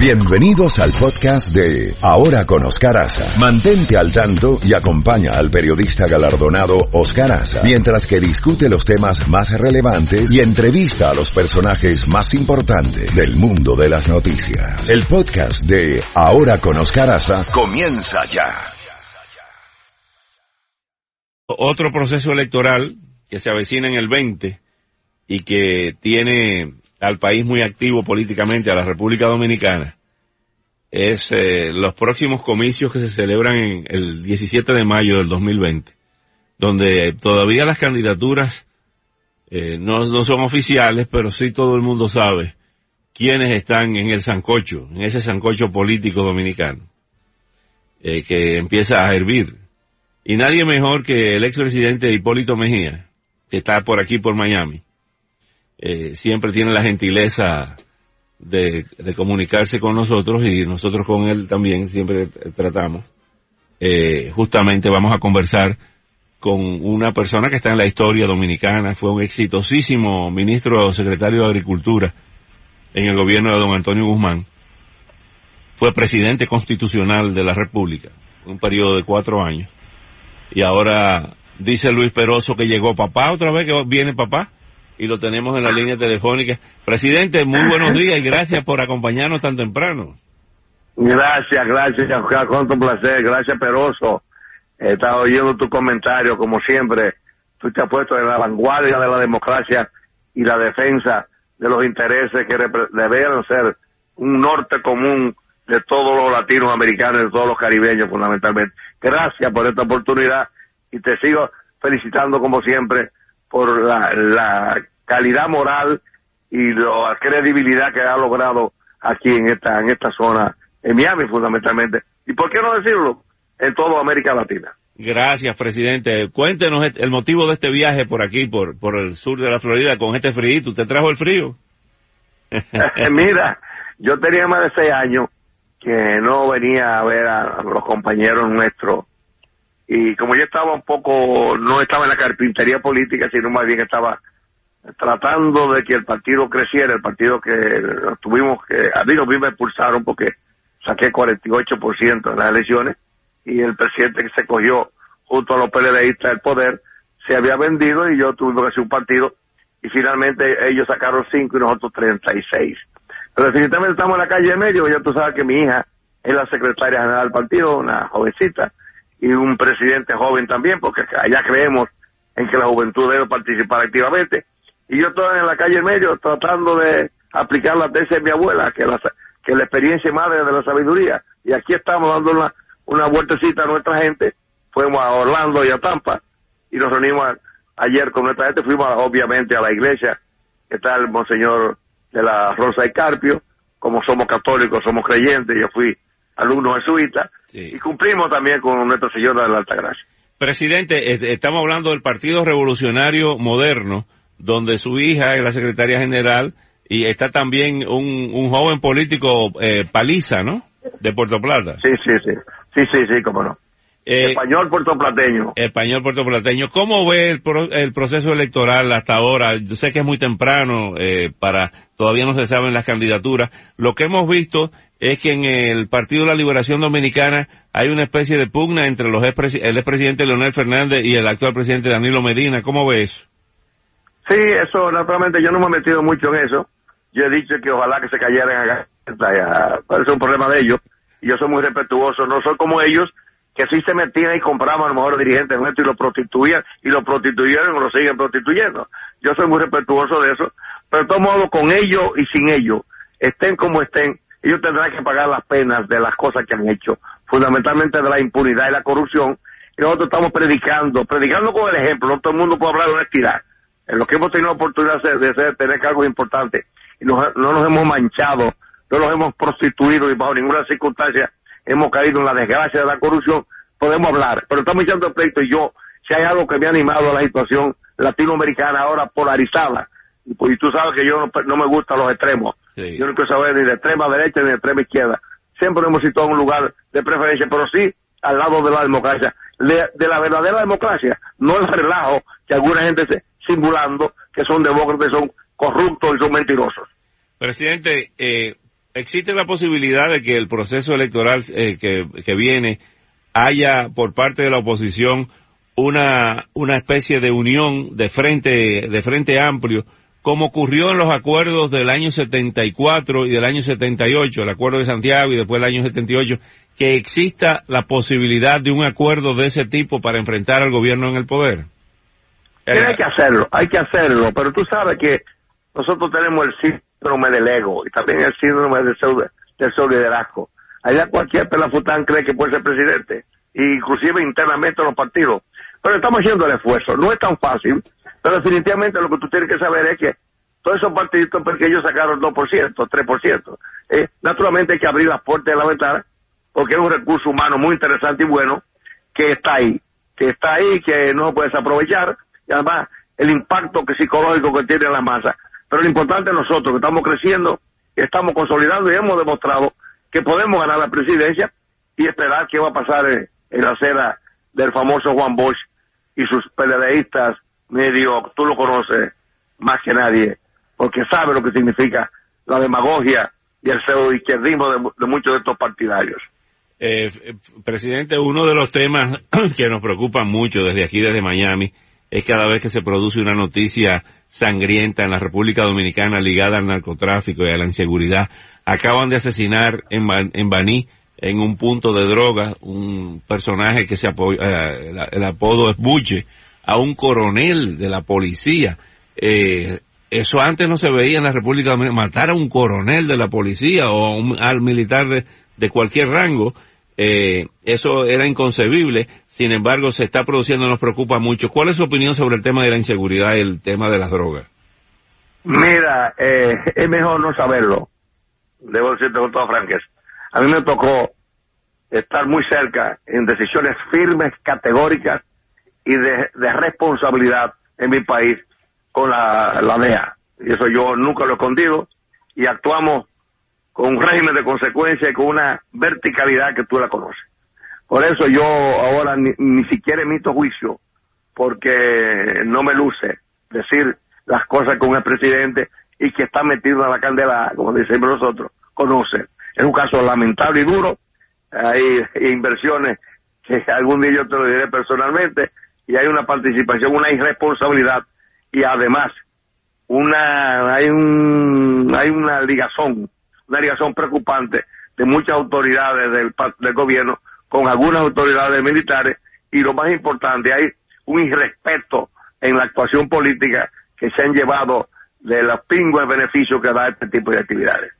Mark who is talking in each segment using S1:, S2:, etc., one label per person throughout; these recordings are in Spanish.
S1: Bienvenidos al podcast de Ahora con Oscar Aza. Mantente al tanto y acompaña al periodista galardonado Oscar Aza mientras que discute los temas más relevantes y entrevista a los personajes más importantes del mundo de las noticias. El podcast de Ahora con Oscar Aza comienza ya.
S2: Otro proceso electoral que se avecina en el 20 y que tiene al país muy activo políticamente, a la República Dominicana, es eh, los próximos comicios que se celebran en el 17 de mayo del 2020, donde todavía las candidaturas eh, no, no son oficiales, pero sí todo el mundo sabe quiénes están en el sancocho, en ese sancocho político dominicano, eh, que empieza a hervir. Y nadie mejor que el expresidente Hipólito Mejía, que está por aquí, por Miami, eh, siempre tiene la gentileza de, comunicarse con nosotros y nosotros con él también siempre tratamos. Eh, justamente vamos a conversar con una persona que está en la historia dominicana, fue un exitosísimo ministro secretario de Agricultura en el gobierno de don Antonio Guzmán, fue presidente constitucional de la República, un periodo de cuatro años, y ahora dice Luis Peroso que llegó papá otra vez, que viene papá, y lo tenemos en la línea telefónica. Presidente, muy buenos días y gracias por acompañarnos tan temprano.
S3: Gracias, gracias, cuánto placer, gracias Peroso. He estado oyendo tu comentario, como siempre. Tú te has puesto en la vanguardia de la democracia y la defensa de los intereses que deberían ser un norte común de todos los latinoamericanos, de todos los caribeños fundamentalmente. Gracias por esta oportunidad y te sigo felicitando como siempre por la, la calidad moral y la credibilidad que ha logrado aquí en esta en esta zona, en Miami fundamentalmente. ¿Y por qué no decirlo? En toda América Latina.
S2: Gracias, presidente. Cuéntenos el motivo de este viaje por aquí, por, por el sur de la Florida, con este frío. ¿Usted trajo el frío?
S3: Mira, yo tenía más de seis años que no venía a ver a los compañeros nuestros y como yo estaba un poco, no estaba en la carpintería política, sino más bien estaba tratando de que el partido creciera, el partido que tuvimos que, a mí, a mí me expulsaron porque saqué 48% en las elecciones y el presidente que se cogió junto a los PLDistas del poder se había vendido y yo tuve que hacer un partido y finalmente ellos sacaron 5 y nosotros 36. Pero definitivamente estamos en la calle de medio, ya tú sabes que mi hija es la secretaria general del partido, una jovencita, y un presidente joven también, porque allá creemos en que la juventud debe participar activamente. Y yo estoy en la calle en medio tratando de aplicar la tesis de mi abuela, que la, que la experiencia madre de la sabiduría. Y aquí estamos dando una, una vueltecita a nuestra gente. Fuimos a Orlando y a Tampa y nos reunimos ayer con nuestra gente. Fuimos obviamente a la iglesia, que está el Monseñor de la Rosa y Carpio. Como somos católicos, somos creyentes, yo fui alumno jesuita sí. y cumplimos también con Nuestra Señora de la Alta Gracia.
S2: Presidente, estamos hablando del Partido Revolucionario Moderno, donde su hija es la secretaria general y está también un, un joven político eh, Paliza, ¿no? De Puerto Plata.
S3: Sí, sí, sí, sí, sí, sí, cómo no. Eh, español puertoplateño.
S2: Español puertoplateño. ¿Cómo ve el, pro, el, proceso electoral hasta ahora? Yo sé que es muy temprano eh, para, todavía no se saben las candidaturas. Lo que hemos visto es que en el Partido de la Liberación Dominicana hay una especie de pugna entre los ex el expresidente Leonel Fernández y el actual presidente Danilo Medina. ¿Cómo ves?
S3: Sí, eso naturalmente yo no me he metido mucho en eso. Yo he dicho que ojalá que se cayeran acá. Parece un problema de ellos. Yo soy muy respetuoso. No soy como ellos que sí se metían y compraban a los mejores dirigentes nuestros y lo prostituían y lo prostituyeron o lo siguen prostituyendo. Yo soy muy respetuoso de eso. Pero de todo modo, con ellos y sin ellos, estén como estén, ellos tendrán que pagar las penas de las cosas que han hecho, fundamentalmente de la impunidad y la corrupción. Y nosotros estamos predicando, predicando con el ejemplo, no todo el mundo puede hablar de honestidad. En lo que hemos tenido la oportunidad de, de, de tener cargos importantes y no, no nos hemos manchado, no nos hemos prostituido y bajo ninguna circunstancia hemos caído en la desgracia de la corrupción, podemos hablar. Pero estamos echando el pleito y yo, si hay algo que me ha animado a la situación latinoamericana ahora polarizada, y, pues, y tú sabes que yo no, no me gustan los extremos. Sí. Yo no quiero saber ni de extrema derecha ni de extrema izquierda. Siempre hemos situado en un lugar de preferencia, pero sí al lado de la democracia, de, de la verdadera democracia, no el relajo que alguna gente se simulando que son demócratas, son corruptos y son mentirosos.
S2: Presidente, eh, ¿Existe la posibilidad de que el proceso electoral eh, que, que viene haya por parte de la oposición una, una especie de unión de frente, de frente amplio, como ocurrió en los acuerdos del año 74 y del año 78, el acuerdo de Santiago y después el año 78, que exista la posibilidad de un acuerdo de ese tipo para enfrentar al gobierno en el poder?
S3: hay que hacerlo, hay que hacerlo, pero tú sabes que nosotros tenemos el síndrome del ego y también el síndrome del pseudo, del liderazgo. Allá cualquier pelafután cree que puede ser presidente, inclusive internamente en los partidos. Pero estamos haciendo el esfuerzo, no es tan fácil, pero definitivamente lo que tú tienes que saber es que todos esos partidos pequeños sacaron 2%, 3%. Eh, naturalmente hay que abrir las puertas de la ventana porque es un recurso humano muy interesante y bueno que está ahí, que está ahí, que no se puede desaprovechar y además el impacto psicológico que tiene la masa. Pero lo importante es nosotros, que estamos creciendo, estamos consolidando y hemos demostrado que podemos ganar la presidencia y esperar qué va a pasar en, la acera del famoso Juan Bosch y sus PLDistas medio, tú lo conoces más que nadie, porque sabe lo que significa la demagogia y el pseudo izquierdismo de, muchos de estos partidarios.
S2: Eh, presidente, uno de los temas que nos preocupan mucho desde aquí, desde Miami, es cada vez que se produce una noticia sangrienta en la República Dominicana ligada al narcotráfico y a la inseguridad. Acaban de asesinar en, en Baní, en un punto de droga, un personaje que se apoya, eh, el, apodo es Buche, a un coronel de la policía. Eh, eso antes no se veía en la República Dominicana, matar a un coronel de la policía o al militar de, de cualquier rango eh, eso era inconcebible, sin embargo se está produciendo, nos preocupa mucho. ¿Cuál es su opinión sobre el tema de la inseguridad y el tema de las drogas?
S3: Mira, eh, es mejor no saberlo, debo decirte con toda franqueza. A mí me tocó estar muy cerca en decisiones firmes, categóricas y de, responsabilidad en mi país con la, la DEA. Y eso yo nunca lo he escondido y actuamos con un régimen de consecuencia y con una verticalidad que tú la conoces. Por eso yo ahora ni, siquiera emito juicio, porque no me luce decir las cosas con el presidente y que está metido en la candela, como decimos nosotros, conoce. Es un caso lamentable y duro. Hay inversiones que algún día yo te lo diré personalmente y hay una participación, una irresponsabilidad y además una hay un hay una ligazón una ligación preocupante de muchas autoridades del, del gobierno con algunas autoridades militares y lo más importante, hay un irrespeto en la actuación política que se han llevado de los pingües beneficios que da este tipo de actividades.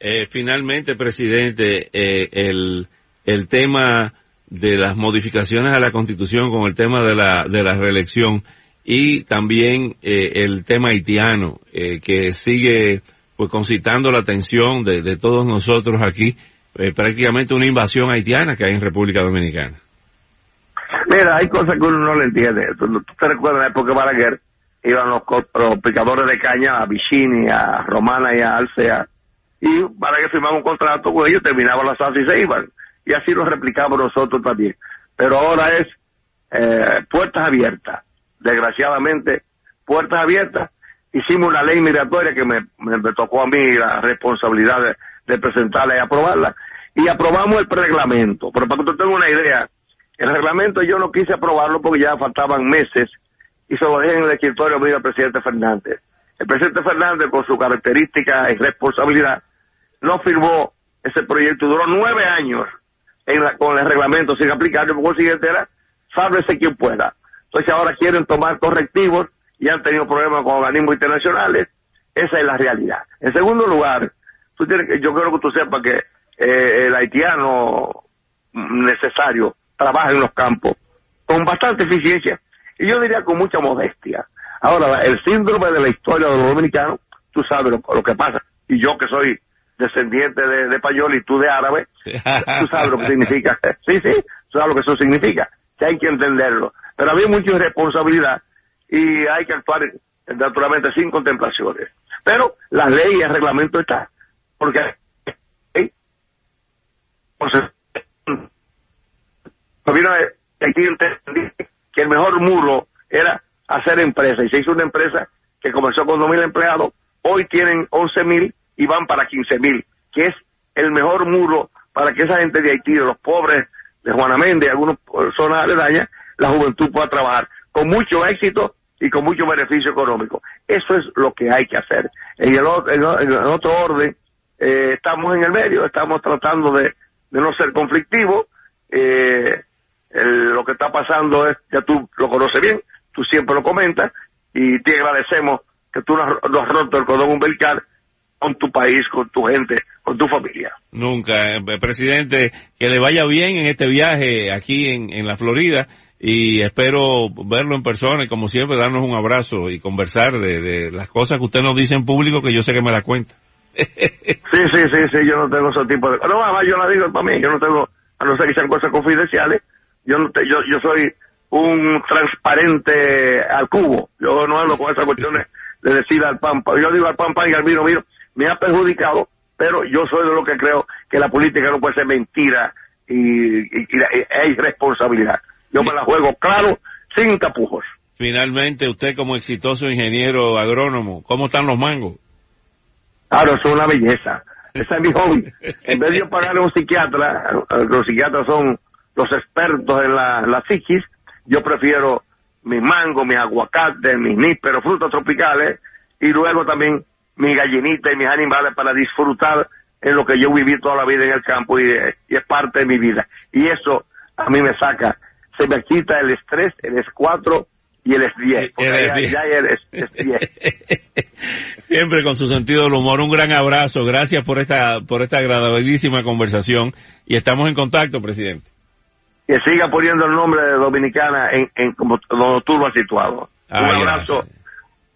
S2: Eh, finalmente, presidente, eh, el, el tema de las modificaciones a la Constitución con el tema de la, de la reelección y también eh, el tema haitiano, que sigue pues concitando la atención de, todos nosotros aquí, eh, prácticamente una invasión haitiana que hay en República Dominicana.
S3: Mira, hay cosas que uno no le entiende. Tú, te recuerdas la época de Balaguer, iban los, picadores de caña a Vicini, a Romana y a Alcea, y Balaguer firmaba un contrato con ellos, terminaban la salsa y se iban. Y así lo replicamos nosotros también. Pero ahora es eh, puertas abiertas. Desgraciadamente, puertas abiertas hicimos una ley migratoria que me, me, tocó a mí la responsabilidad de, presentarla y aprobarla, y aprobamos el reglamento. Pero para que tú tengas una idea, el reglamento yo no quise aprobarlo porque ya faltaban meses y se lo dejé en el escritorio mío al presidente Fernández. El presidente Fernández, con su característica y responsabilidad, no firmó ese proyecto. Duró nueve años en con el reglamento sin aplicarlo, por siguiente era, sálvese quien pueda. Entonces ahora quieren tomar correctivos y han tenido problemas con organismos internacionales. Esa es la realidad. En segundo lugar, tú tienes que, yo quiero que tú sepas que eh, el haitiano necesario trabaja en los campos con bastante eficiencia y yo diría con mucha modestia. Ahora, el síndrome de la historia de los dominicanos, tú sabes lo, que pasa. Y yo que soy descendiente de, de Payol y tú de árabe, tú sabes lo que significa. Sí, sí, tú sabes lo que eso significa. Que hay que entenderlo. Pero había mucha irresponsabilidad y hay que actuar naturalmente sin contemplaciones. Pero la ley y el reglamento está, porque que el mejor muro era hacer empresa y se hizo una empresa que comenzó con 2.000 empleados, hoy tienen 11.000 y van para 15.000 que es el mejor muro para que esa gente de Haití, de los pobres de Juana Méndez, algunas personas aledañas, la juventud pueda trabajar con mucho éxito y con mucho beneficio económico. Eso es lo que hay que hacer. En el, otro orden, eh, estamos en el medio, estamos tratando de, no ser conflictivos. Eh, lo que está pasando es, ya tú lo conoces bien, tú siempre lo comentas, y te agradecemos que tú no has roto el cordón umbilical con tu país, con tu gente, con tu familia.
S2: Nunca. Eh, presidente, que le vaya bien en este viaje aquí en, en la Florida y espero verlo en persona y como siempre darnos un abrazo y conversar de, las cosas que usted nos dice en público que yo sé que me la cuenta.
S3: sí, sí, sí, sí, yo no tengo ese tipo de... No, además yo la digo para mí, yo no tengo, a no ser que sean cosas confidenciales, yo no yo, yo soy un transparente al cubo, yo no hablo con esas cuestiones de decir al pan, yo digo al pan, pan y al vino, vino, me ha perjudicado, pero yo soy de lo que creo que la política no puede ser mentira y, y, irresponsabilidad. Yo me la juego claro, sin tapujos.
S2: Finalmente, usted como exitoso ingeniero agrónomo, ¿cómo están los mangos?
S3: Claro, es una belleza. Esa es mi hobby. En vez de pagarle a un psiquiatra, los psiquiatras son los expertos en la, la psiquis, yo prefiero mis mangos, mis aguacates, mis nísperos, frutas tropicales, y luego también mi gallinita y mis animales para disfrutar en lo que yo viví toda la vida en el campo y, es parte de mi vida. Y eso a mí me saca, se me quita el estrés, el S4 y el S10. Ya, el S10.
S2: Siempre con su sentido del humor. Un gran abrazo. Gracias por esta, por esta agradabilísima conversación y estamos en contacto, presidente.
S3: Que siga poniendo el nombre de Dominicana en, en como donde tú lo has situado. Un abrazo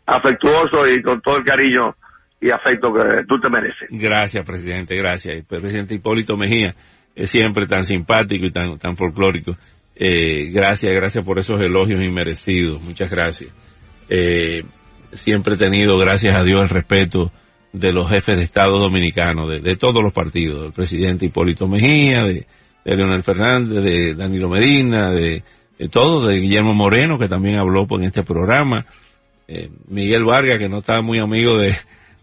S3: afectuoso y con todo el cariño y afecto que tú te mereces.
S2: Gracias, presidente, gracias. El presidente Hipólito Mejía es siempre tan simpático y tan, tan folclórico. Eh, gracias, gracias por esos elogios inmerecidos. Muchas gracias. Eh, siempre he tenido, gracias a Dios, el respeto de los jefes de Estado dominicanos, de, todos los partidos, del presidente Hipólito Mejía, de, Leonel Fernández, de Danilo Medina, de, de todos, de Guillermo Moreno, que también habló en este programa, eh, Miguel Vargas, que no estaba muy amigo de,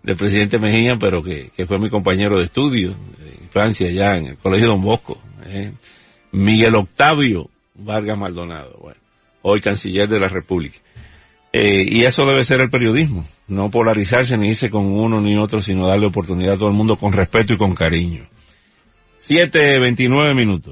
S2: del presidente Mejía, pero que, fue mi compañero de estudio en Francia, allá en el Colegio Don Bosco. Eh. Miguel Octavio Vargas Maldonado, bueno, hoy canciller de la República. Eh, y eso debe ser el periodismo, no polarizarse ni irse con uno ni otro, sino darle oportunidad a todo el mundo con respeto y con cariño. Siete, veintinueve minutos.